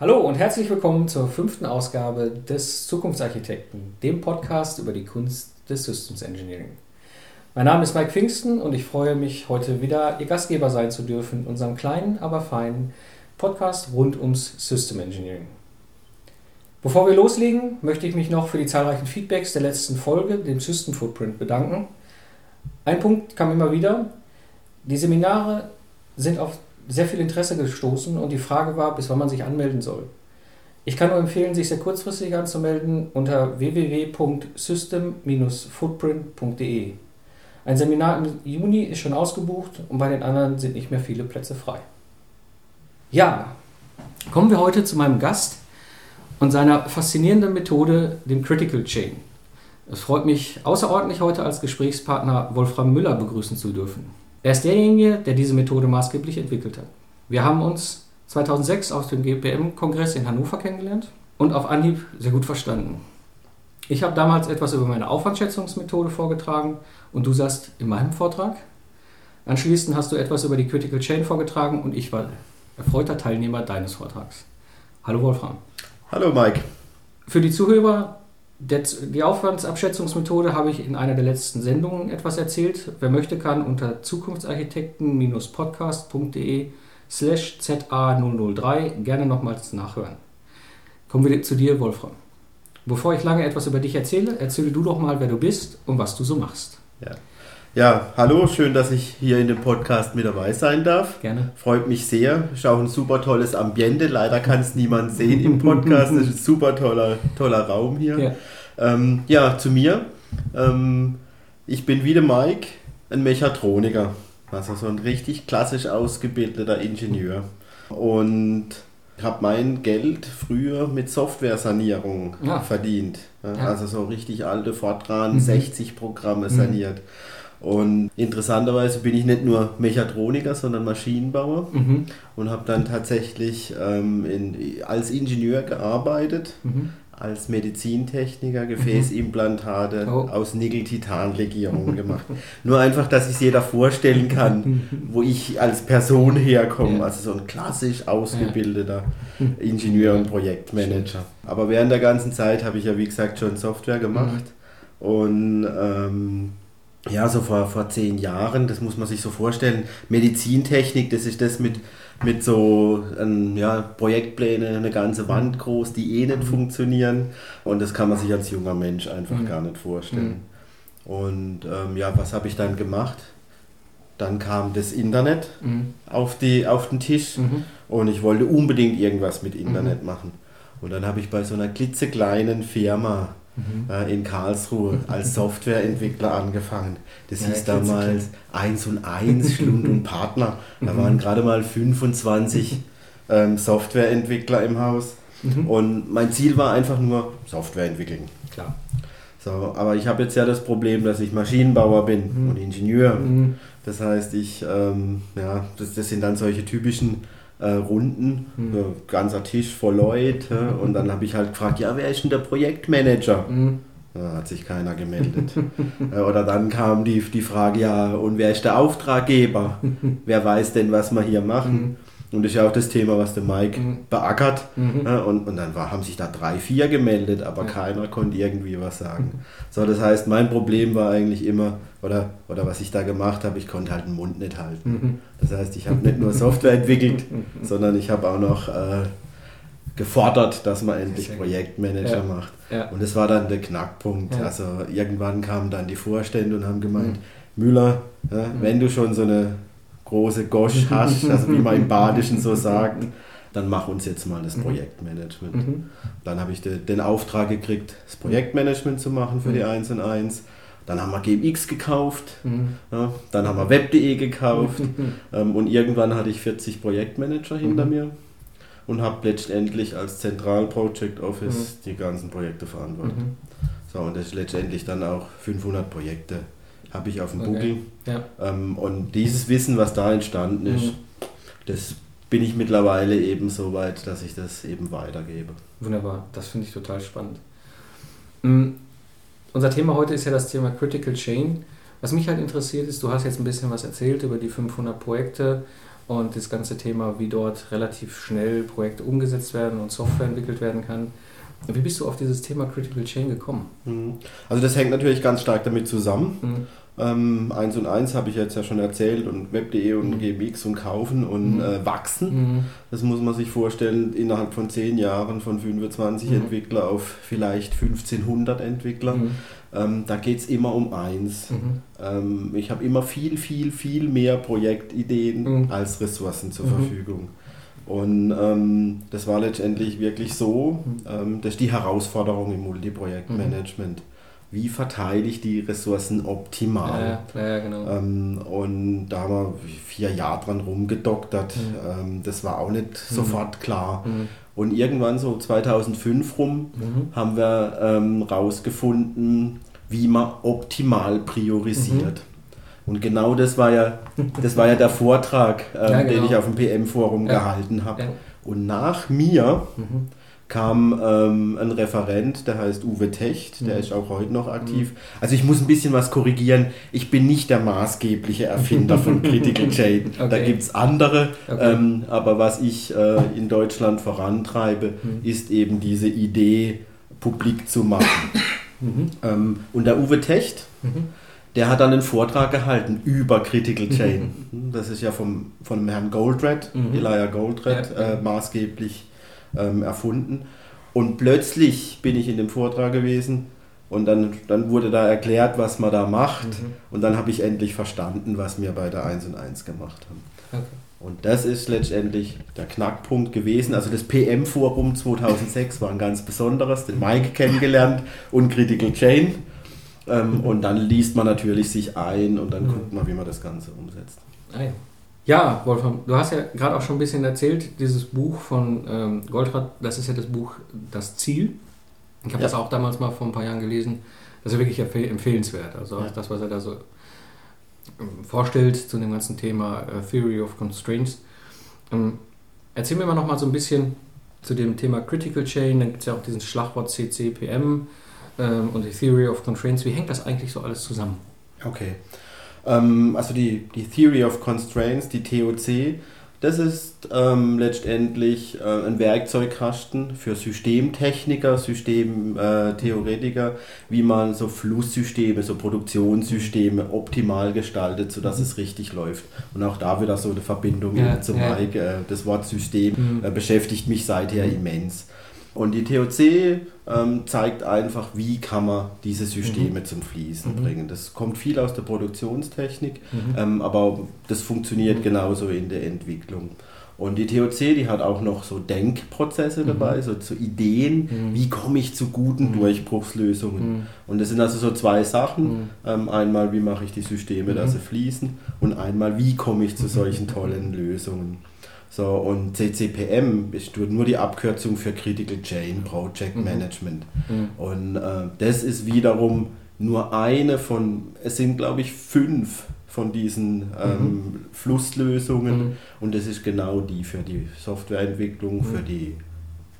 Hallo und herzlich willkommen zur fünften Ausgabe des Zukunftsarchitekten, dem Podcast über die Kunst des Systems Engineering. Mein Name ist Mike Pfingsten und ich freue mich, heute wieder Ihr Gastgeber sein zu dürfen in unserem kleinen, aber feinen Podcast rund ums System Engineering. Bevor wir loslegen, möchte ich mich noch für die zahlreichen Feedbacks der letzten Folge, dem System Footprint, bedanken. Ein Punkt kam immer wieder. Die Seminare sind auf sehr viel Interesse gestoßen und die Frage war, bis wann man sich anmelden soll. Ich kann nur empfehlen, sich sehr kurzfristig anzumelden unter www.system-footprint.de. Ein Seminar im Juni ist schon ausgebucht und bei den anderen sind nicht mehr viele Plätze frei. Ja, kommen wir heute zu meinem Gast und seiner faszinierenden Methode, dem Critical Chain. Es freut mich außerordentlich heute als Gesprächspartner Wolfram Müller begrüßen zu dürfen. Er ist derjenige, der diese Methode maßgeblich entwickelt hat. Wir haben uns 2006 auf dem GPM-Kongress in Hannover kennengelernt und auf Anhieb sehr gut verstanden. Ich habe damals etwas über meine Aufwandschätzungsmethode vorgetragen und du saßt in meinem Vortrag. Anschließend hast du etwas über die Critical Chain vorgetragen und ich war erfreuter Teilnehmer deines Vortrags. Hallo Wolfram. Hallo Mike. Für die Zuhörer die Aufwandsabschätzungsmethode habe ich in einer der letzten Sendungen etwas erzählt. Wer möchte, kann unter zukunftsarchitekten-podcast.de slash ZA003 gerne nochmals nachhören. Kommen wir zu dir, Wolfram. Bevor ich lange etwas über dich erzähle, erzähle du doch mal, wer du bist und was du so machst. Ja. Ja, hallo, schön, dass ich hier in dem Podcast mit dabei sein darf. Gerne. Freut mich sehr. Ist auch ein super tolles Ambiente. Leider kann es niemand sehen im Podcast. Das ist ein super toller, toller Raum hier. Ja, ähm, ja zu mir. Ähm, ich bin wie der Mike, ein Mechatroniker. Also so ein richtig klassisch ausgebildeter Ingenieur. Und habe mein Geld früher mit Software-Sanierung ja. verdient. Ja, also so richtig alte Fortran mhm. 60 Programme saniert. Mhm. Und interessanterweise bin ich nicht nur Mechatroniker, sondern Maschinenbauer mhm. und habe dann tatsächlich ähm, in, als Ingenieur gearbeitet, mhm. als Medizintechniker, Gefäßimplantate mhm. oh. aus Nickel-Titan-Legierungen gemacht. Nur einfach, dass sich jeder vorstellen kann, wo ich als Person herkomme. Ja. Also so ein klassisch ausgebildeter ja. Ingenieur und Projektmanager. Aber während der ganzen Zeit habe ich ja, wie gesagt, schon Software gemacht mhm. und ähm, ja, so vor, vor zehn Jahren, das muss man sich so vorstellen. Medizintechnik, das ist das mit, mit so ähm, ja, Projektpläne, eine ganze Wand groß, die eh nicht mhm. funktionieren. Und das kann man sich als junger Mensch einfach mhm. gar nicht vorstellen. Mhm. Und ähm, ja, was habe ich dann gemacht? Dann kam das Internet mhm. auf, die, auf den Tisch mhm. und ich wollte unbedingt irgendwas mit Internet mhm. machen. Und dann habe ich bei so einer klitzekleinen Firma mhm. äh, in Karlsruhe als Softwareentwickler angefangen. Das ja, hieß damals 1 und 1, Schlund und Partner. Da mhm. waren gerade mal 25 ähm, Softwareentwickler im Haus. Mhm. Und mein Ziel war einfach nur Software entwickeln. Klar. So, aber ich habe jetzt ja das Problem, dass ich Maschinenbauer bin mhm. und Ingenieur. Mhm. Das heißt, ich, ähm, ja, das, das sind dann solche typischen äh, Runden, mhm. so ganzer Tisch voll Leute. Mhm. Und dann habe ich halt gefragt, ja, wer ist denn der Projektmanager? Mhm. Da hat sich keiner gemeldet. Äh, oder dann kam die, die Frage, ja, und wer ist der Auftraggeber? wer weiß denn, was wir hier machen? Mhm. Und das ist ja auch das Thema, was der Mike mhm. beackert. Mhm. Und, und dann war, haben sich da drei, vier gemeldet, aber ja. keiner konnte irgendwie was sagen. Mhm. So, das heißt, mein Problem war eigentlich immer, oder, oder was ich da gemacht habe, ich konnte halt den Mund nicht halten. Mhm. Das heißt, ich habe nicht nur Software entwickelt, sondern ich habe auch noch äh, gefordert, dass man endlich Projektmanager ja. macht. Ja. Und das war dann der Knackpunkt. Ja. Also irgendwann kamen dann die Vorstände und haben gemeint, mhm. Müller, mhm. wenn du schon so eine große Gosch hast, also wie man im Badischen so sagt, dann mach uns jetzt mal das mhm. Projektmanagement. Mhm. Dann habe ich de, den Auftrag gekriegt, das Projektmanagement zu machen für mhm. die 1 und 1. Dann haben wir GMX gekauft, mhm. ja, dann haben wir Web.de gekauft ähm, und irgendwann hatte ich 40 Projektmanager hinter mhm. mir und habe letztendlich als Zentral Project Office mhm. die ganzen Projekte verantwortet. So, und das ist letztendlich dann auch 500 Projekte habe ich auf dem okay. Buckel. Ja. Ähm, und dieses Wissen, was da entstanden ist, mhm. das bin ich mittlerweile eben so weit, dass ich das eben weitergebe. Wunderbar, das finde ich total spannend. Mhm. Unser Thema heute ist ja das Thema Critical Chain. Was mich halt interessiert ist, du hast jetzt ein bisschen was erzählt über die 500 Projekte und das ganze Thema, wie dort relativ schnell Projekte umgesetzt werden und Software entwickelt werden kann. Wie bist du auf dieses Thema Critical Chain gekommen? Mhm. Also das hängt natürlich ganz stark damit zusammen. Mhm. Ähm, 1 und 1 habe ich jetzt ja schon erzählt und Web.de und mhm. GMX und Kaufen und mhm. äh, Wachsen. Mhm. Das muss man sich vorstellen, innerhalb von 10 Jahren von 25 mhm. Entwickler auf vielleicht 1500 Entwickler. Mhm. Ähm, da geht es immer um eins. Ähm, ich habe immer viel, viel, viel mehr Projektideen als Ressourcen zur Verfügung. Und ähm, das war letztendlich wirklich so, ähm, das ist die Herausforderung im Multiprojektmanagement. Mhm wie verteile ich die Ressourcen optimal. Ja, ja, genau. Ähm, und da haben wir vier Jahre dran rumgedoktert. Mhm. Ähm, das war auch nicht mhm. sofort klar. Mhm. Und irgendwann so 2005 rum mhm. haben wir ähm, rausgefunden, wie man optimal priorisiert. Und genau das war ja, das war ja der Vortrag, ähm, ja, genau. den ich auf dem PM-Forum gehalten habe. Und nach mir mhm kam ähm, ein Referent, der heißt Uwe Techt, der mhm. ist auch heute noch aktiv. Mhm. Also ich muss ein bisschen was korrigieren. Ich bin nicht der maßgebliche Erfinder von Critical Chain. Okay. Da gibt es andere. Okay. Ähm, aber was ich äh, in Deutschland vorantreibe, mhm. ist eben diese Idee, publik zu machen. Mhm. Ähm, und der Uwe Techt, mhm. Der hat dann einen Vortrag gehalten über Critical Chain. Mhm. Das ist ja vom, von Herrn Goldred, Elijah Goldred, ja. äh, maßgeblich ähm, erfunden. Und plötzlich bin ich in dem Vortrag gewesen und dann, dann wurde da erklärt, was man da macht. Mhm. Und dann habe ich endlich verstanden, was wir bei der 1 und 1 gemacht haben. Okay. Und das ist letztendlich der Knackpunkt gewesen. Also das PM-Forum 2006 war ein ganz besonderes, den Mike kennengelernt und Critical Chain. Ähm, mhm. Und dann liest man natürlich sich ein und dann mhm. guckt man, wie man das Ganze umsetzt. Ah ja. Ja, Wolfram, du hast ja gerade auch schon ein bisschen erzählt, dieses Buch von ähm, Goldratt, das ist ja das Buch Das Ziel. Ich habe ja. das auch damals mal vor ein paar Jahren gelesen. Das ist ja wirklich empfehlenswert. Also ja. das, was er da so ähm, vorstellt zu dem ganzen Thema äh, Theory of Constraints. Ähm, erzähl mir mal noch mal so ein bisschen zu dem Thema Critical Chain. Dann gibt es ja auch diesen Schlagwort CCPM ähm, und die Theory of Constraints. Wie hängt das eigentlich so alles zusammen? Okay. Ähm, also die, die Theory of Constraints, die TOC, das ist ähm, letztendlich äh, ein Werkzeugkasten für Systemtechniker, Systemtheoretiker, wie man so Flusssysteme, so Produktionssysteme optimal gestaltet, sodass mhm. es richtig läuft. Und auch da wieder so eine Verbindung ja, zum ja. Mike. Äh, das Wort System mhm. äh, beschäftigt mich seither immens. Und die TOC ähm, zeigt einfach, wie kann man diese Systeme mhm. zum Fließen mhm. bringen. Das kommt viel aus der Produktionstechnik, mhm. ähm, aber das funktioniert mhm. genauso in der Entwicklung. Und die TOC, die hat auch noch so Denkprozesse dabei, mhm. so, so Ideen, mhm. wie komme ich zu guten Durchbruchslösungen. Und das sind also so zwei Sachen. Ähm, einmal, wie mache ich die Systeme, dass sie fließen und einmal, wie komme ich zu solchen tollen Lösungen. So, und CCPM ist nur die Abkürzung für Critical Chain Project mhm. Management. Mhm. Und äh, das ist wiederum nur eine von, es sind glaube ich fünf von diesen ähm, mhm. Flusslösungen mhm. und das ist genau die für die Softwareentwicklung, für mhm. die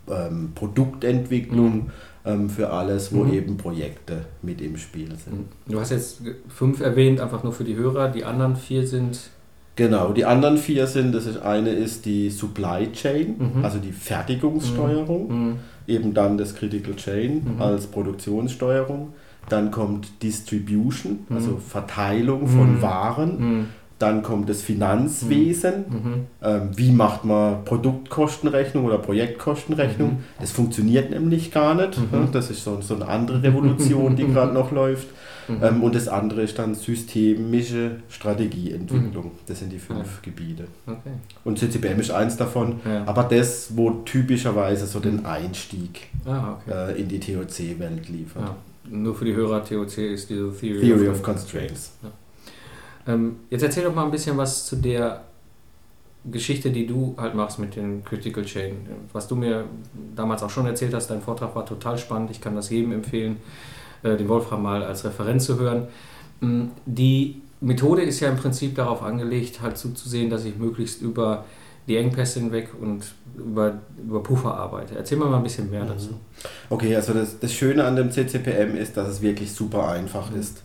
ähm, Produktentwicklung, mhm. ähm, für alles, wo eben Projekte mit im Spiel sind. Du hast jetzt fünf erwähnt, einfach nur für die Hörer, die anderen vier sind Genau, die anderen vier sind, das ist eine ist die Supply Chain, mhm. also die Fertigungssteuerung, mhm. mhm. eben dann das Critical Chain mhm. als Produktionssteuerung. Dann kommt Distribution, mhm. also Verteilung von mhm. Waren. Dann kommt das Finanzwesen. Mhm. Ähm, wie macht man Produktkostenrechnung oder Projektkostenrechnung? Mhm. Das funktioniert nämlich gar nicht. Mhm. Das ist so, so eine andere Revolution, die gerade noch läuft. Mhm. Ähm, und das andere ist dann systemische Strategieentwicklung. Mhm. Das sind die fünf ja. Gebiete. Okay. Und CCBM ist eins davon, ja. aber das, wo typischerweise so den Einstieg ah, okay. äh, in die TOC-Welt liefert. Ja. Nur für die Hörer, TOC ist die Theory, Theory of, of, Constraints. Ähm, jetzt erzähl doch mal ein bisschen was zu der Geschichte, die du halt machst mit den Critical Chain. Was du mir damals auch schon erzählt hast, dein Vortrag war total spannend. Ich kann das jedem empfehlen. Äh, den Wolfram mal als Referent zu hören. Mm, die Methode ist ja im Prinzip darauf angelegt, halt zuzusehen, dass ich möglichst über die Engpässe hinweg und über, über Puffer arbeite. Erzähl mal ein bisschen mehr mhm. dazu. Okay, also das, das Schöne an dem CCPM ist, dass es wirklich super einfach mhm. ist.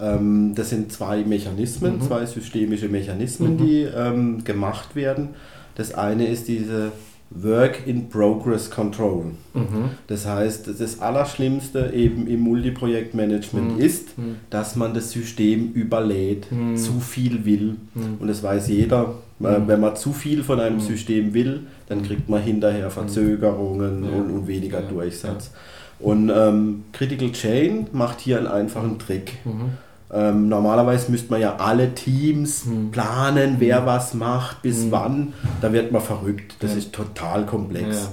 Ähm, das sind zwei Mechanismen, mhm. zwei systemische Mechanismen, mhm. die ähm, gemacht werden. Das eine ist diese Work in Progress Control. Mhm. Das heißt, das Allerschlimmste eben im Multiprojektmanagement mhm. ist, mhm. dass man das System überlädt, mhm. zu viel will. Mhm. Und das weiß jeder. Mhm. Wenn man zu viel von einem System will, dann kriegt man hinterher Verzögerungen ja. und, und, weniger ja. Durchsatz. Und ähm, Critical Chain macht hier einen einfachen Trick. Ähm, normalerweise müsste man ja alle Teams hm. planen, wer hm. was macht, bis hm. wann. Da wird man verrückt. Das ja. ist total komplex.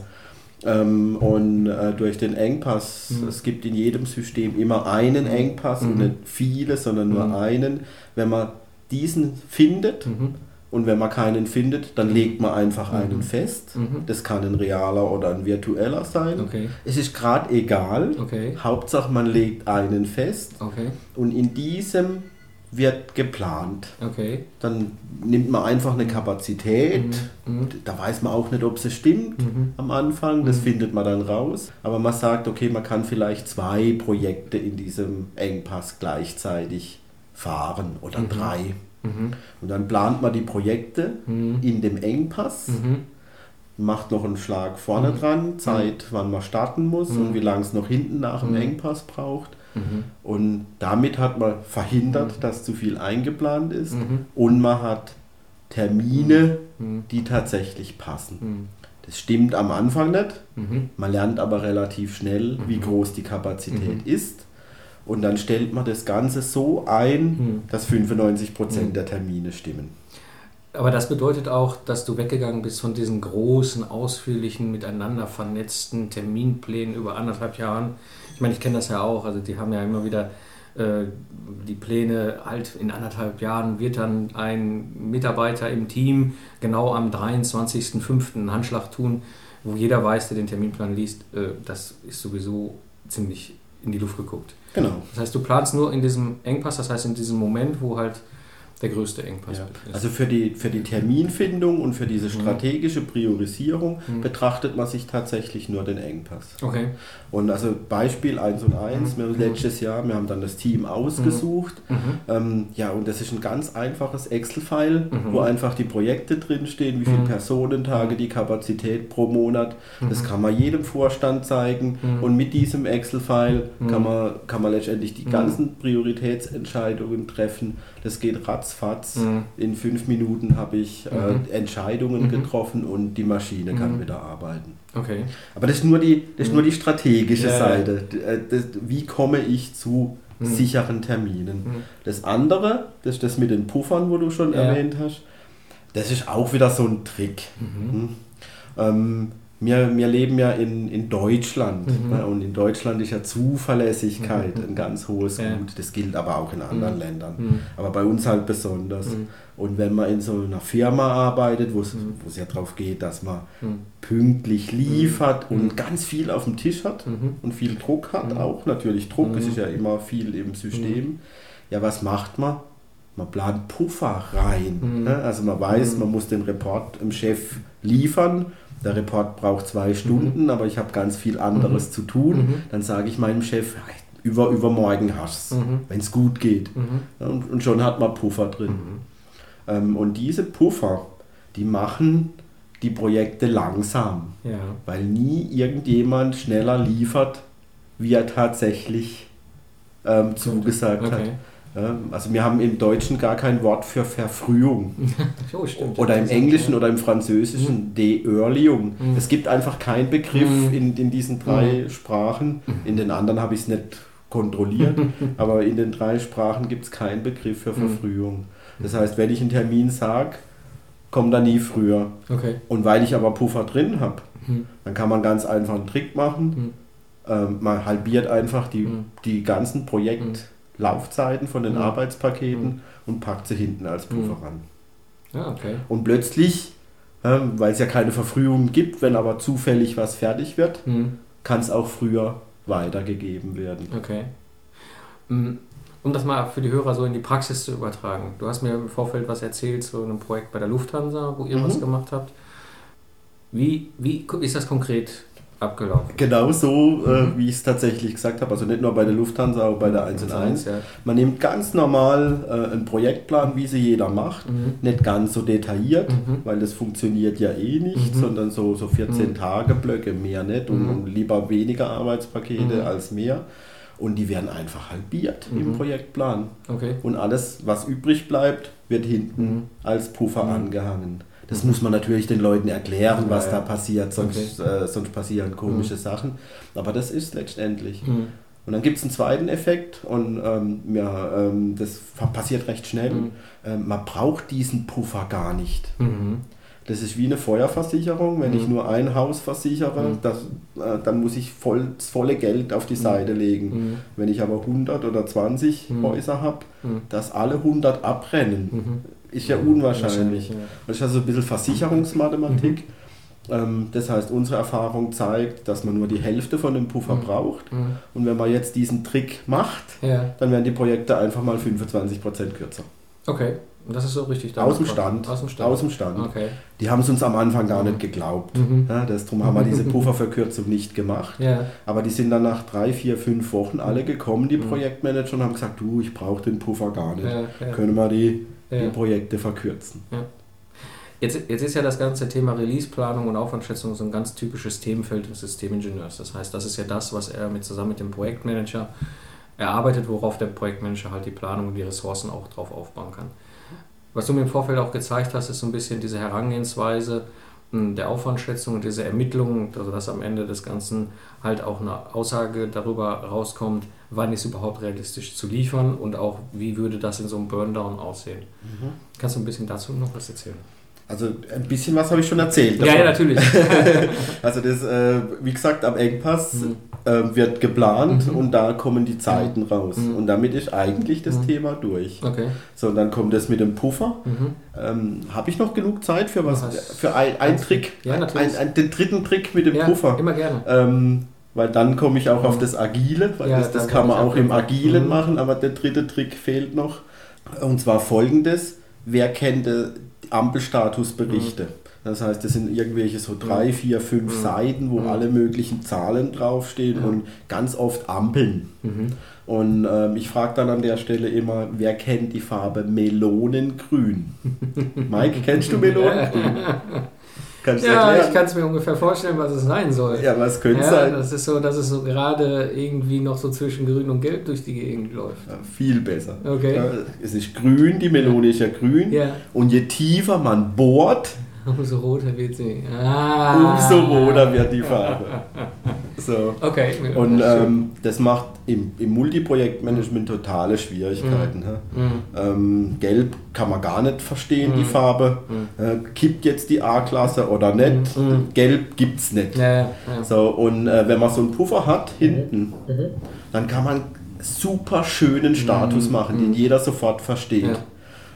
Ja. Ähm, und äh, durch den Engpass, hm. es gibt in jedem System immer einen. Engpass und nicht viele, sondern nur hm. einen. Wenn man diesen findet, mhm und wenn man keinen findet, dann legt man einfach mhm. einen fest. Mhm. Das kann ein realer oder ein virtueller sein. Okay. Es ist gerade egal. Okay. Hauptsache, man legt einen fest. Okay. Und in diesem wird geplant. Okay. Dann nimmt man einfach eine Kapazität. Mhm. mhm. Da weiß man auch nicht, ob sie stimmt mhm. am Anfang. Das mhm. findet man dann raus. Aber man sagt, okay, man kann vielleicht zwei Projekte in diesem Engpass gleichzeitig fahren oder drei. Mhm. Und dann plant man die Projekte mhm. in dem Engpass, mhm. macht noch einen Schlag vorne mhm. dran, Zeit, wann man starten muss und mhm. wie lange es noch hinten nach dem mhm. Engpass braucht. Und damit hat man verhindert, dass zu viel eingeplant ist und man hat Termine, die tatsächlich passen. Das stimmt am Anfang nicht. Man lernt aber relativ schnell, wie groß die Kapazität ist. Und dann stellt man das Ganze so ein, hm. dass 95% hm. der Termine stimmen. Aber das bedeutet auch, dass du weggegangen bist von diesen großen, ausführlichen, miteinander vernetzten Terminplänen über anderthalb Jahren. Ich meine, ich kenne das ja auch. Also die haben ja immer wieder äh, die Pläne halt in anderthalb Jahren wird dann ein Mitarbeiter im Team genau am 23.05. einen Handschlag tun, wo jeder weiß, der den Terminplan liest, äh, das ist sowieso ziemlich in die Luft geguckt. Genau. Das heißt, du planst nur in diesem Engpass, das heißt in diesem Moment, wo halt der größte Engpass ja. ist. Also für die, für die Terminfindung und für diese mhm. strategische Priorisierung mhm. betrachtet man sich tatsächlich nur den Engpass. Okay. Und also Beispiel 1 und 1, mhm. letztes Jahr, wir haben dann das Team ausgesucht. Mhm. mhm. Ähm, ja, und das ist ein ganz einfaches Excel-File, mhm. wo einfach die Projekte drinstehen, wie viele Personentage, die Kapazität pro Monat. Das kann man jedem Vorstand zeigen. Und mit diesem Excel-File kann, man, kann man letztendlich die ganzen Prioritätsentscheidungen treffen. Das geht ratzfatz ratzfatz. Mhm. In fünf Minuten habe ich äh, mhm. Entscheidungen mhm. getroffen und die Maschine kann mhm. wieder arbeiten. Okay. Aber das ist nur die, das ist nur die strategische ja, Seite. Äh, das, wie komme ich zu sicheren Terminen? Das andere, das ist das mit den Puffern, wo du schon ja. erwähnt hast, das ist auch wieder so ein Trick. Hm? Ähm, wir, wir leben ja in, in Deutschland mhm. ne? und in Deutschland ist ja Zuverlässigkeit mhm. ein ganz hohes ja. Gut. Das gilt aber auch in anderen mhm. Ländern. Mhm. Aber bei uns halt besonders. Mhm. Und wenn man in so einer Firma arbeitet, wo es mhm. ja darauf geht, dass man pünktlich liefert und ganz viel auf dem Tisch hat und viel Druck hat, auch natürlich Druck, es ist ja immer viel im System. Ja, was macht man? man plant Puffer rein. Mhm. Ne? Also man weiß, mhm. man muss den Report im Chef liefern der Report braucht zwei mhm. Stunden, mhm. aber ich habe ganz viel anderes mhm. zu tun, mhm. dann sage ich meinem Chef, über, übermorgen hast mhm. wenn es gut geht. Mhm. Und, und, schon hat man Puffer drin. Ähm, und diese Puffer, die machen die Projekte langsam, ja. weil nie irgendjemand schneller liefert, wie er tatsächlich ähm, zugesagt okay. hat. Also wir haben im Deutschen gar kein Wort für Verfrühung. oh, stimmt, oder im Englischen oder im Französischen mhm. De-Earlyung. Mhm. Es gibt einfach keinen Begriff mhm. in, in diesen drei mhm. Sprachen. Mhm. In den anderen habe ich es nicht kontrolliert, aber in den drei Sprachen gibt es keinen Begriff für mhm. Verfrühung. Das heißt, wenn ich einen Termin sage, kommt er nie früher. Okay. Und weil ich aber Puffer drin habe, dann kann man ganz einfach einen Trick machen. Ähm, man halbiert einfach die, die ganzen Projekt Laufzeiten von den mhm. Arbeitspaketen mhm. und packt sie hinten als Puffer mhm. ran. Ja, okay. Und plötzlich, ähm, weil es ja keine Verfrühung gibt, wenn aber zufällig was fertig wird, mhm. kann es auch früher weitergegeben werden. Okay. Mm, um das mal für die Hörer so in die Praxis zu übertragen. Du hast mir im Vorfeld was erzählt zu einem Projekt bei der Lufthansa, wo ihr was mhm. gemacht habt. Wie, wie ist das konkret abgelaufen. Genau so, äh, mhm. wie ich es tatsächlich gesagt habe. Also nicht nur bei der Lufthansa, auch bei der 1 und 1. Ja. Man nimmt ganz normal äh, einen Projektplan, wie sie jeder macht. Mhm. Nicht ganz so detailliert, mhm. weil das funktioniert ja eh nicht, mhm. sondern so, so 14 mhm. Tage Blöcke, mehr nicht und, und lieber weniger Arbeitspakete als mehr. Und die werden einfach halbiert im Projektplan. Okay. Und alles, was übrig bleibt, wird hinten als Puffer angehangen. Das muss man natürlich den Leuten erklären, was ja, ja. da passiert, sonst, okay. äh, sonst passieren komische mhm. Sachen. Aber das ist letztendlich. Mhm. Und dann gibt es einen zweiten Effekt und ähm, ja, ähm, das passiert recht schnell. Mhm. Ähm, man braucht diesen Puffer gar nicht. Mhm. Das ist wie eine Feuerversicherung. Wenn ich mhm. nur ein Haus versichere, mhm. das, äh, dann muss ich voll, das volle Geld auf die Seite legen. Wenn ich aber 100 oder 20 Häuser habe, dass alle 100 abrennen ist ja unwahrscheinlich. Ja. Das ist also ein bisschen Versicherungsmathematik. Mhm. Ähm, das heißt, unsere Erfahrung zeigt, dass man nur die Hälfte von dem Puffer mhm. braucht. Mhm. Und wenn man jetzt diesen Trick macht, ja. dann werden die Projekte einfach mal 25% kürzer. Okay, das ist so richtig. Aus dem Stand. Aus dem Stand. Aus dem Stand. Okay. Die haben es uns am Anfang gar nicht geglaubt. Mhm. Ja, das, darum haben wir diese Pufferverkürzung nicht gemacht. Ja. Aber die sind dann nach drei, vier, fünf Wochen alle gekommen, die mhm. Projektmanager, und haben gesagt, du, ich brauche den Puffer gar nicht. Können wir die ja. die Projekte verkürzen. Ja. Jetzt, jetzt ist ja das ganze Thema Releaseplanung und Aufwandschätzung so ein ganz typisches Themenfeld des Systemingenieurs. Das heißt, das ist ja das, was er mit, zusammen mit dem Projektmanager erarbeitet, worauf der Projektmanager halt die Planung und die Ressourcen auch drauf aufbauen kann. Was du mir im Vorfeld auch gezeigt hast, ist so ein bisschen diese Herangehensweise, der Aufwandschätzung und diese Ermittlungen, also dass am Ende des Ganzen halt auch eine Aussage darüber rauskommt, wann ist überhaupt realistisch zu liefern und auch wie würde das in so einem Burndown aussehen. Mhm. Kannst du ein bisschen dazu noch was erzählen? Also ein bisschen was habe ich schon erzählt. Ja, ja, natürlich. also das, äh, wie gesagt, am Engpass mhm. äh, wird geplant mhm. und da kommen die Zeiten mhm. raus. Mhm. Und damit ist eigentlich das mhm. Thema durch. Okay. So, und dann kommt das mit dem Puffer. Mhm. Ähm, habe ich noch genug Zeit für was? für ein, ein Trick? Ja, natürlich. Ein, ein, den dritten Trick mit dem ja, Puffer. Immer gerne. Ähm, weil dann komme ich auch auf das Agile, weil ja, das, das kann man auch im Agilen machen, aber der dritte Trick fehlt noch. Und zwar folgendes: Wer kennt äh, Ampelstatusberichte. Mhm. Das heißt, das sind irgendwelche so drei, mhm. vier, fünf mhm. Seiten, wo mhm. alle möglichen Zahlen draufstehen und ganz oft Ampeln. Mhm. Und ähm, ich frage dann an der Stelle immer, wer kennt die Farbe Melonengrün? Mike, kennst du Melonengrün? Kannst ja, erklären? ich kann es mir ungefähr vorstellen, was es sein soll. Ja, was könnte ja, sein? Das ist so, dass es so gerade irgendwie noch so zwischen Grün und Gelb durch die Gegend läuft. Ja, viel besser. Okay. Ja, es ist grün, die Melone ist ja grün. Ja. Und je tiefer man bohrt, Umso roter wird sie. Ah. Umso roter wird die Farbe. So. Okay. Und ähm, das macht im, im Multiprojektmanagement totale Schwierigkeiten. Mhm. Mhm. Ähm, Gelb kann man gar nicht verstehen, mhm. die Farbe. Mhm. Äh, kippt jetzt die A-Klasse oder nicht? Mhm. Mhm. Gelb gibt es nicht. Ja, ja. So, und äh, wenn man so einen Puffer hat hinten, dann kann man super schönen Status machen, den jeder sofort versteht. Ja.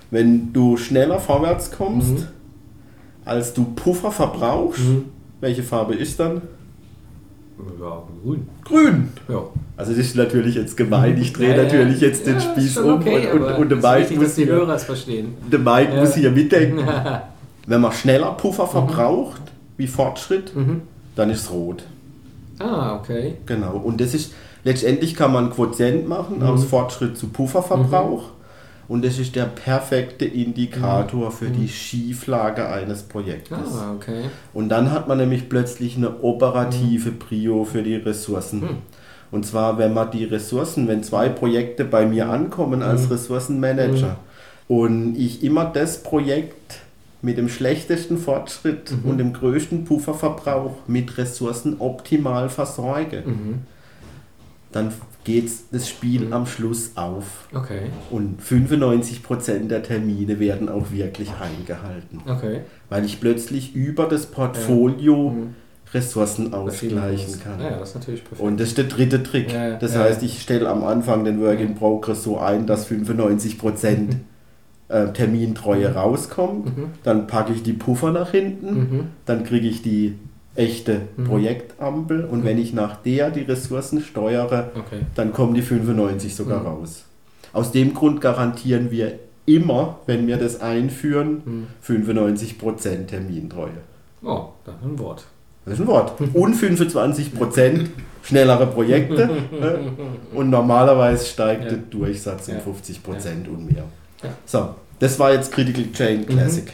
Wenn du schneller vorwärts kommst, als du Puffer verbrauchst, mhm. welche Farbe ist dann? Ja, grün. Grün! Ja. Also das ist natürlich jetzt gemein, ich drehe ja, natürlich ja. jetzt den Spieß um okay, und, und, und der Mike muss die Hörer es verstehen. Der Mike muss hier mitdenken. Wenn man schneller Puffer mhm. verbraucht, wie Fortschritt, mhm. dann ist es rot. Ah, okay. Genau. Und das ist, letztendlich kann man einen Quotient machen aus mhm. Fortschritt zu Pufferverbrauch. Mhm. Und das ist der perfekte Indikator für die mhm. Schieflage eines Projektes. Ah, okay. Und dann hat man nämlich plötzlich eine operative mhm. Prio für die Ressourcen. Hm. Und zwar, wenn man die Ressourcen, wenn zwei Projekte bei mir ankommen als hm. Ressourcenmanager hm. und ich immer das Projekt mit dem schlechtesten Fortschritt mhm. und dem größten Pufferverbrauch mit Ressourcen optimal versorge, mhm. dann geht das Spiel mhm. am Schluss auf. Okay. Und 95% der Termine werden auch wirklich eingehalten. Okay. Weil ich plötzlich über das Portfolio ja. mhm. Ressourcen ausgleichen kann. Ja, das ist natürlich perfekt. Und das ist der dritte Trick. Ja, das ja, heißt, ich stelle am Anfang den Work in Progress so ein, dass 95% mhm. äh, Termintreue mhm. rauskommt. Mhm. Dann packe ich die Puffer nach hinten. Mhm. Dann kriege ich die echte mhm. Projektampel und mhm. wenn ich nach der die Ressourcen steuere, okay. dann kommen die 95 sogar mhm. raus. Aus dem Grund garantieren wir immer, wenn wir das einführen, 95% mhm. Termintreue. Oh, dann ein Wort. das ist ein Wort, und 25% schnellere Projekte äh, und normalerweise steigt ja. der Durchsatz um ja. 50% und mehr. So, das war jetzt Critical Chain Classic.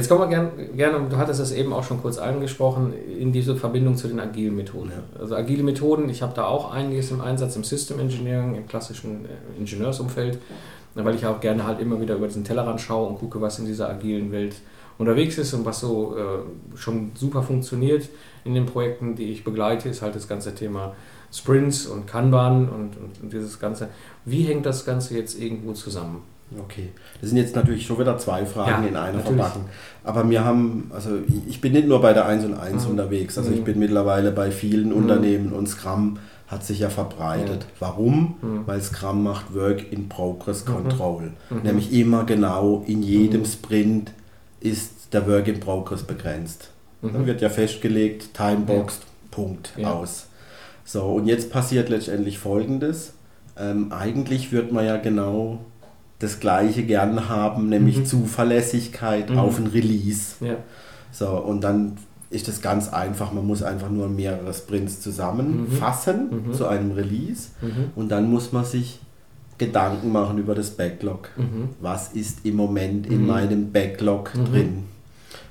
Jetzt kommen wir gerne, gern, du hattest es eben auch schon kurz angesprochen, in diese Verbindung zu den agilen Methoden. Ja. Also agile Methoden, ich habe da auch einiges im Einsatz im System Engineering, im klassischen äh, Ingenieursumfeld, weil ich auch gerne halt immer wieder über diesen Tellerrand schaue und gucke, was in dieser agilen Welt unterwegs ist und was so äh, schon super funktioniert in den Projekten, die ich begleite, ist halt das ganze Thema Sprints und Kanban und, und, und dieses Ganze. Wie hängt das Ganze jetzt irgendwo zusammen? Okay, das sind jetzt natürlich schon wieder zwei Fragen ja, in einer natürlich. verbacken. Aber wir haben, also ich bin nicht nur bei der 1 und 1 mhm. unterwegs, also ich mhm. bin mittlerweile bei vielen mhm. Unternehmen und Scrum hat sich ja verbreitet. Mhm. Warum? Mhm. Weil Scrum macht Work in Progress mhm. Control. Nämlich immer genau in jedem Sprint ist der Work in Progress begrenzt. Dann wird ja festgelegt, timeboxed. Punkt, ja. aus. So, und jetzt passiert letztendlich folgendes. Ähm, eigentlich wird man ja genau das Gleiche gern haben, nämlich mhm. Zuverlässigkeit mhm. auf ein Release. Ja. So, und dann ist das ganz einfach. Man muss einfach nur mehrere Sprints zusammenfassen mhm. mhm. zu einem Release mhm. und dann muss man sich Gedanken machen über das Backlog. Mhm. Was ist im Moment in meinem Backlog drin?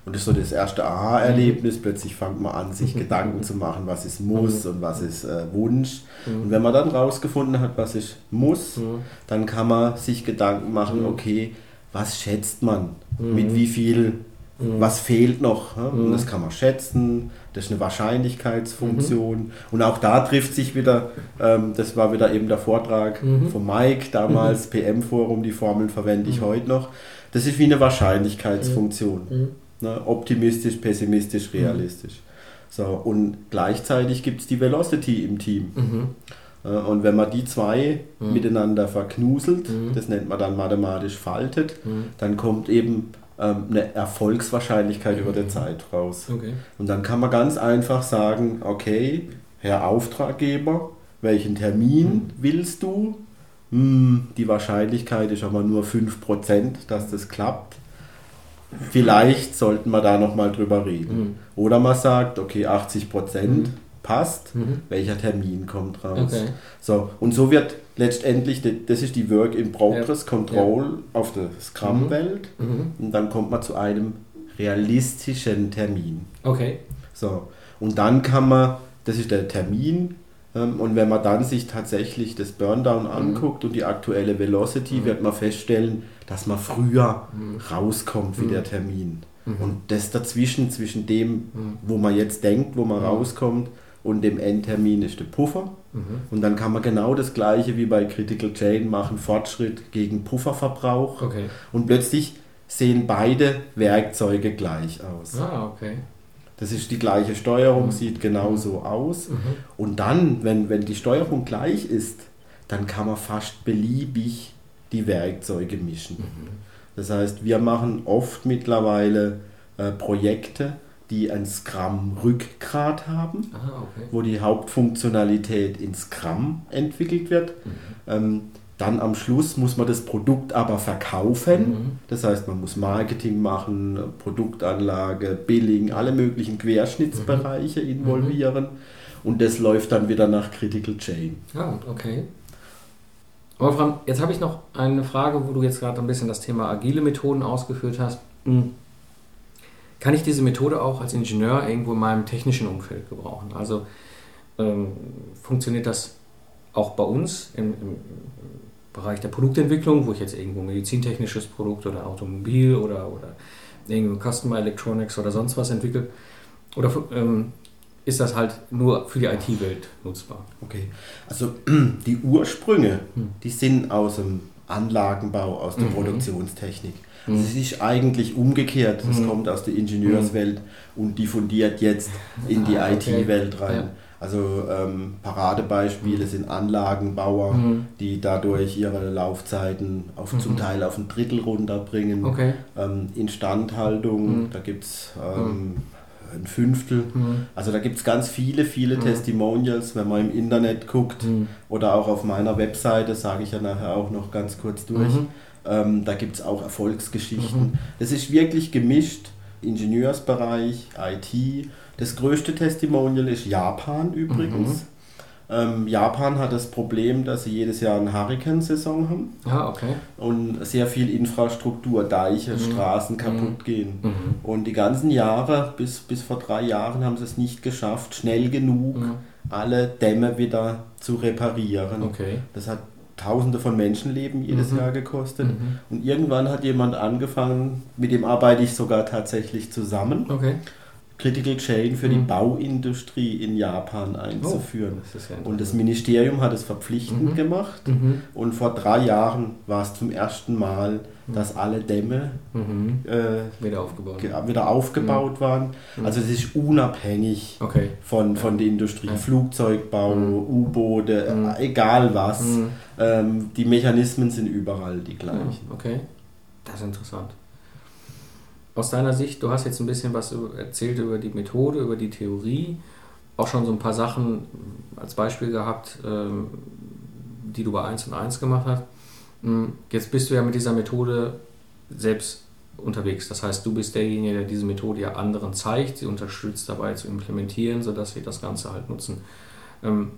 Und das ist so das erste Aha-Erlebnis. Mhm. Plötzlich fängt man an, sich Gedanken zu machen, was ist Muss mhm. und was ist äh, Wunsch. Mhm. Und wenn man dann rausgefunden hat, was ist Muss, mhm. dann kann man sich Gedanken machen, mhm. okay, was schätzt man? Mhm. Mit wie viel, was fehlt noch? Und das kann man schätzen. Das ist eine Wahrscheinlichkeitsfunktion. Und auch da trifft sich wieder, ähm, das war wieder eben der Vortrag von Mike, damals PM-Forum, die Formeln verwende ich heute noch. Das ist wie eine Wahrscheinlichkeitsfunktion. Ne? Optimistisch, pessimistisch, mhm. realistisch. Mhm. So, und gleichzeitig gibt es die Velocity im Team. Mhm. Äh, und wenn man die zwei mhm. miteinander verknuselt, mhm. das nennt man dann mathematisch faltet, mhm. dann kommt eben ähm, eine Erfolgswahrscheinlichkeit über der Zeit raus. Okay. Und dann kann man ganz einfach sagen, okay, Herr Auftraggeber, welchen Termin willst du? Hm, die Wahrscheinlichkeit ist aber nur 5%, dass das klappt. Vielleicht sollten wir da nochmal drüber reden. Mhm. Oder man sagt, okay, 80 Prozent mhm. passt, mhm. welcher Termin kommt raus. Okay. So, und so wird letztendlich, das ist die Work in Progress ja. Control ja. auf der Scrum-Welt. Mhm. Mhm. Und dann kommt man zu einem realistischen Termin. Okay. So, und dann kann man, das ist der Termin, ähm, und wenn man dann sich tatsächlich das Burndown mhm. anguckt und die aktuelle Velocity, wird man feststellen, dass man früher mhm. rauskommt wie der Termin. Und das dazwischen, zwischen dem, wo man jetzt denkt, wo man rauskommt, und dem Endtermin ist der Puffer. Mhm. Und dann kann man genau das gleiche wie bei Critical Chain machen, Fortschritt gegen Pufferverbrauch. Okay. Und plötzlich sehen beide Werkzeuge gleich aus. Ah, okay. Das ist die gleiche Steuerung, mhm. sieht genauso aus. Mhm. Und dann, wenn, wenn die Steuerung gleich ist, dann kann man fast beliebig die Werkzeuge mischen. Mhm. Das heißt, wir machen oft mittlerweile äh, Projekte, die ein Scrum-Rückgrat haben, ah, okay. wo die Hauptfunktionalität in Scrum entwickelt wird. Mhm. Ähm, dann am Schluss muss man das Produkt aber verkaufen. Mhm. Das heißt, man muss Marketing machen, Produktanlage, Billing, alle möglichen Querschnittsbereiche mhm. involvieren. Mhm. Und das läuft dann wieder nach Critical Chain. Ah, okay. Wolfram, jetzt habe ich noch eine Frage, wo du jetzt gerade ein bisschen das Thema agile Methoden ausgeführt hast. Hm. Kann ich diese Methode auch als Ingenieur irgendwo in meinem technischen Umfeld gebrauchen? Also ähm, funktioniert das auch bei uns im, im, Bereich der Produktentwicklung, wo ich jetzt irgendwo medizintechnisches Produkt oder Automobil oder, oder irgendwo Customer Electronics oder sonst was entwickle? Oder ähm, ist das halt nur für die IT-Welt nutzbar? Okay, also die Ursprünge, hm. die sind aus dem Anlagenbau, aus der mhm. Produktionstechnik. Also es ist eigentlich umgekehrt. Es mhm. kommt aus der Ingenieurswelt mhm. und diffundiert jetzt in die ah, okay. IT-Welt rein. Ja. Also ähm, Paradebeispiele mhm. sind Anlagenbauer, mhm. die dadurch ihre Laufzeiten auf, mhm. zum Teil auf ein Drittel runterbringen. Okay. Ähm, Instandhaltung, mhm. da gibt es ähm, ein Fünftel. Mhm. Also da gibt es ganz viele, viele mhm. Testimonials, wenn man im Internet guckt oder auch auf meiner Webseite, sage ich ja nachher auch noch ganz kurz durch. Ähm, da gibt es auch Erfolgsgeschichten. Das ist wirklich gemischt Ingenieursbereich, IT. Das größte Testimonial ist Japan übrigens. Ähm, Japan hat das Problem, dass sie jedes Jahr eine Hurrikansaison haben. Ah, okay. Und sehr viel Infrastruktur, Deiche, mhm. Straßen kaputt mhm. gehen. Mhm. Und die ganzen Jahre, bis, bis vor drei Jahren, haben sie es nicht geschafft, schnell genug mhm. alle Dämme wieder zu reparieren. Okay. Das hat Tausende von Menschenleben jedes mhm. Jahr gekostet. Mhm. Und irgendwann hat jemand angefangen, mit dem arbeite ich sogar tatsächlich zusammen. Okay. Critical Chain für mhm. die Bauindustrie in Japan einzuführen. Oh, das ja und das Ministerium hat es verpflichtend mhm. gemacht. Mhm. Und vor drei Jahren war es zum ersten Mal, mhm. dass alle Dämme mhm. äh, wieder aufgebaut, wieder aufgebaut mhm. waren. Also es ist unabhängig okay. von, von der Industrie. Ja. Flugzeugbau, U-Boote, äh, egal was. Ähm, die Mechanismen sind überall die gleichen. Okay, das ist interessant aus deiner Sicht, du hast jetzt ein bisschen was erzählt über die Methode, über die Theorie, auch schon so ein paar Sachen als Beispiel gehabt, ähm, die du bei 1 und 1 gemacht hast. Hm, jetzt bist du ja mit dieser Methode selbst unterwegs. Das heißt, du bist derjenige, der diese Methode ja anderen zeigt, sie unterstützt dabei zu implementieren, sodass sie das Ganze halt nutzen. Ähm,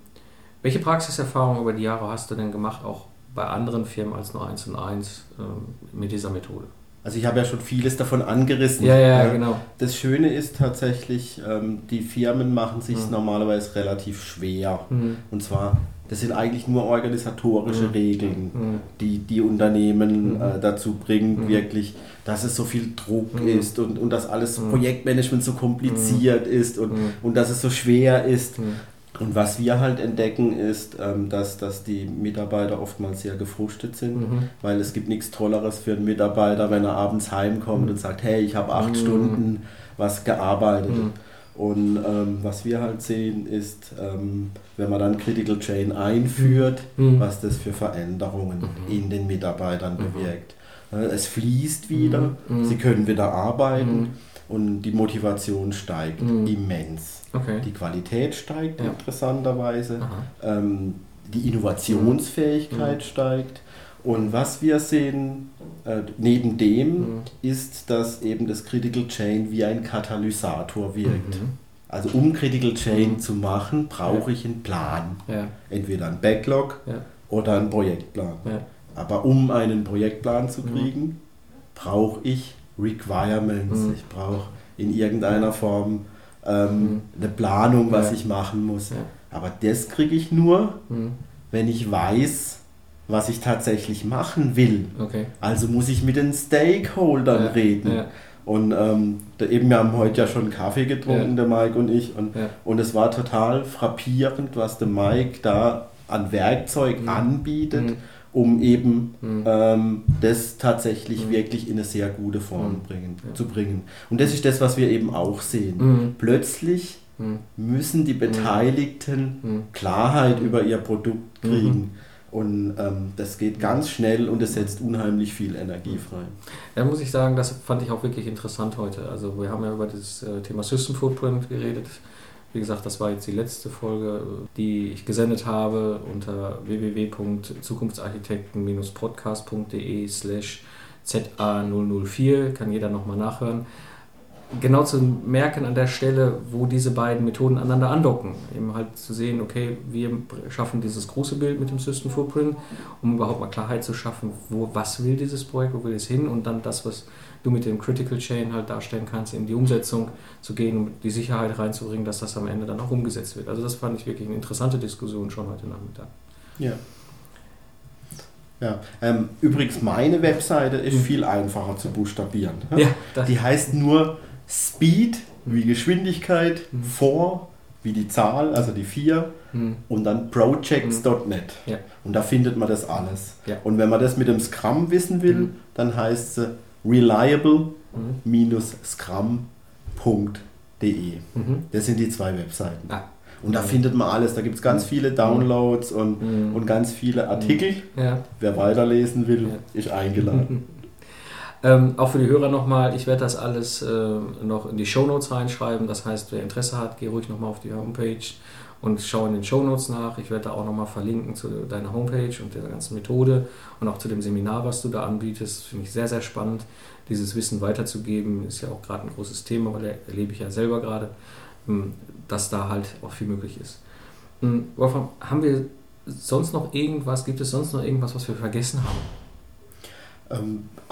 welche Praxiserfahrungen über die Jahre hast du denn gemacht, auch bei anderen Firmen als nur 1 und 1 ähm, mit dieser Methode? Also ich habe ja schon vieles davon angerissen. Ja, ja, ja, genau. Das Schöne ist tatsächlich, ähm, die Firmen machen sich mhm. normalerweise relativ schwer. Mhm. Und zwar, das sind eigentlich nur organisatorische mhm. Regeln, mhm. die die Unternehmen mhm. äh, dazu bringen, mhm. wirklich, dass es so viel Druck ist und, und dass alles Projektmanagement so kompliziert ist und, und dass es so schwer ist. Und was wir halt entdecken ist, ähm, dass, dass die Mitarbeiter oftmals sehr gefrustet sind, mhm. weil es gibt nichts Tolleres für einen Mitarbeiter, wenn er abends heimkommt mhm. und sagt, hey, ich habe acht mhm. Stunden was gearbeitet. Mhm. Und ähm, was wir halt sehen ist, ähm, wenn man dann Critical Chain einführt, mhm. was das für Veränderungen mhm. in den Mitarbeitern bewirkt. Äh, es fließt wieder, sie können wieder arbeiten und die Motivation steigt immens. Okay. Die Qualität steigt ja. interessanterweise. Ähm, die Innovationsfähigkeit mhm. steigt. Und was wir sehen äh, neben dem mhm. ist, dass eben das Critical Chain wie ein Katalysator wirkt. Mhm. Also um Critical Chain mhm. zu machen, brauche ja. ich einen Plan. Ja. Entweder einen Backlog oder einen Projektplan. Aber um einen Projektplan zu mhm. kriegen, brauche ich Requirements. Mhm. Ich brauche in irgendeiner Form ähm, mhm. eine Planung, was ja. ich machen muss. Ja. Aber das kriege ich nur, mhm. wenn ich weiß, was ich tatsächlich machen will. Okay. Also muss ich mit den Stakeholdern ja. reden. Und ähm, da eben, wir haben heute ja schon Kaffee getrunken, der Mike und ich. Und, und es war total frappierend, was der Mike da an Werkzeug mhm. anbietet mhm um eben mhm. ähm, das tatsächlich mhm. wirklich in eine sehr gute Form mhm. bringen, ja. zu bringen. Und das ist das, was wir eben auch sehen. Mhm. Plötzlich mhm. müssen die Beteiligten. Klarheit über ihr Produkt kriegen. Und ähm, das geht ganz schnell und es setzt unheimlich viel Energie frei. Da muss ich sagen, das fand ich auch wirklich interessant heute. Also wir haben ja über das äh, Thema System Footprint geredet. Wie gesagt, das war jetzt die letzte Folge, die ich gesendet habe unter www.zukunftsarchitekten-podcast.de slash ZA004. Kann jeder nochmal nachhören. Genau zu merken an der Stelle, wo diese beiden Methoden aneinander andocken. Eben halt zu sehen, okay, wir schaffen dieses große Bild mit dem System Footprint, um überhaupt mal Klarheit zu schaffen, wo, was will dieses Projekt, wo will es hin und dann das, was du mit dem Critical Chain halt darstellen kannst, in die Umsetzung zu gehen und die Sicherheit reinzubringen, dass das am Ende dann auch umgesetzt wird. Also das fand ich wirklich eine interessante Diskussion schon heute Nachmittag. Ja. Ja, ähm, übrigens, meine Webseite ist mhm. viel einfacher zu buchstabieren. Ja, die heißt nur Speed wie Geschwindigkeit, mhm. 4 wie die Zahl, also die 4 mhm. und dann projects.net. Ja. Und da findet man das alles. Ja. Und wenn man das mit dem Scrum wissen will, mhm. dann heißt es reliable-scrum.de. Mhm. Das sind die zwei Webseiten. Ah. Und da findet man alles. Da gibt es ganz mhm. viele Downloads und, mhm. und ganz viele Artikel. Ja. Wer weiterlesen will, ist eingeladen. Ähm, auch für die Hörer nochmal, ich werde das alles äh, noch in die Show Notes reinschreiben. Das heißt, wer Interesse hat, geh ruhig nochmal auf die Homepage und schau in den Show Notes nach. Ich werde da auch nochmal verlinken zu deiner Homepage und der ganzen Methode und auch zu dem Seminar, was du da anbietest. Finde ich sehr, sehr spannend, dieses Wissen weiterzugeben. Ist ja auch gerade ein großes Thema, weil erlebe ich ja selber gerade, ähm, dass da halt auch viel möglich ist. Ähm, Wolfram, haben wir sonst noch irgendwas, gibt es sonst noch irgendwas, was wir vergessen haben?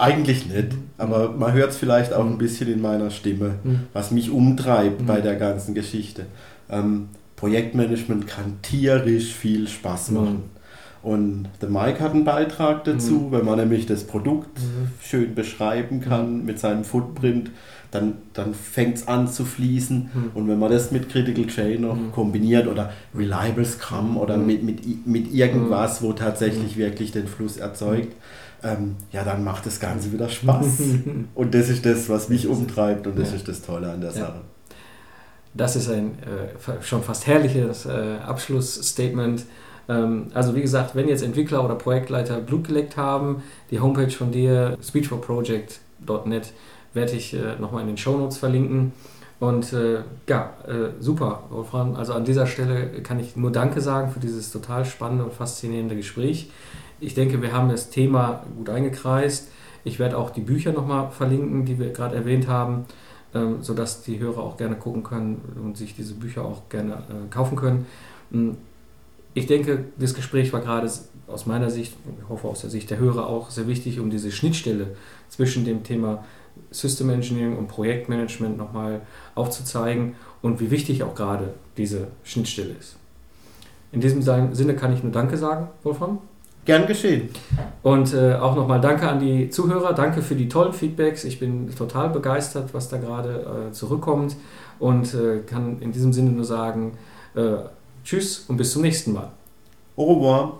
Eigentlich nicht, aber man hört es vielleicht auch ein bisschen in meiner Stimme, mhm. was mich umtreibt bei der ganzen Geschichte. Ähm, Projektmanagement kann tierisch viel Spaß mhm. machen. Und der Mike hat einen Beitrag dazu, wenn man nämlich das Produkt schön beschreiben kann mit seinem Footprint, dann, dann fängt es an zu fließen. Mhm. Und wenn man das mit Critical J noch mhm. kombiniert oder Reliable Scrum oder mhm. mit, mit, mit irgendwas, wo tatsächlich wirklich den Fluss erzeugt, ähm, ja, dann macht das Ganze wieder Spaß. und das ist das, was mich umtreibt und das ja. ist das Tolle an der Sache. Das ist ein äh, schon fast herrliches äh, Abschlussstatement. Ähm, also wie gesagt, wenn jetzt Entwickler oder Projektleiter Blut geleckt haben, die Homepage von dir, speechforproject.net, werde ich äh, nochmal in den Show Notes verlinken. Und äh, ja, äh, super, Wolfram. Also an dieser Stelle kann ich nur Danke sagen für dieses total spannende und faszinierende Gespräch. Ich denke, wir haben das Thema gut eingekreist. Ich werde auch die Bücher nochmal verlinken, die wir gerade erwähnt haben, ähm, sodass die Hörer auch gerne gucken können und sich diese Bücher auch gerne äh, kaufen können. Hm, ich denke, das Gespräch war gerade aus meiner Sicht, ich hoffe aus der Sicht der Hörer auch, sehr wichtig, um diese Schnittstelle zwischen dem Thema System Engineering und Projektmanagement nochmal aufzuzeigen und wie wichtig auch gerade diese Schnittstelle ist. In diesem Sinne kann ich nur Danke sagen, Wolfram. Gern geschehen. Und äh, auch nochmal Danke an die Zuhörer. Danke für die tollen Feedbacks. Ich bin total begeistert, was da gerade äh, zurückkommt. Und äh, kann in diesem Sinne nur sagen, äh, Tschüss und bis zum nächsten Mal. Au revoir.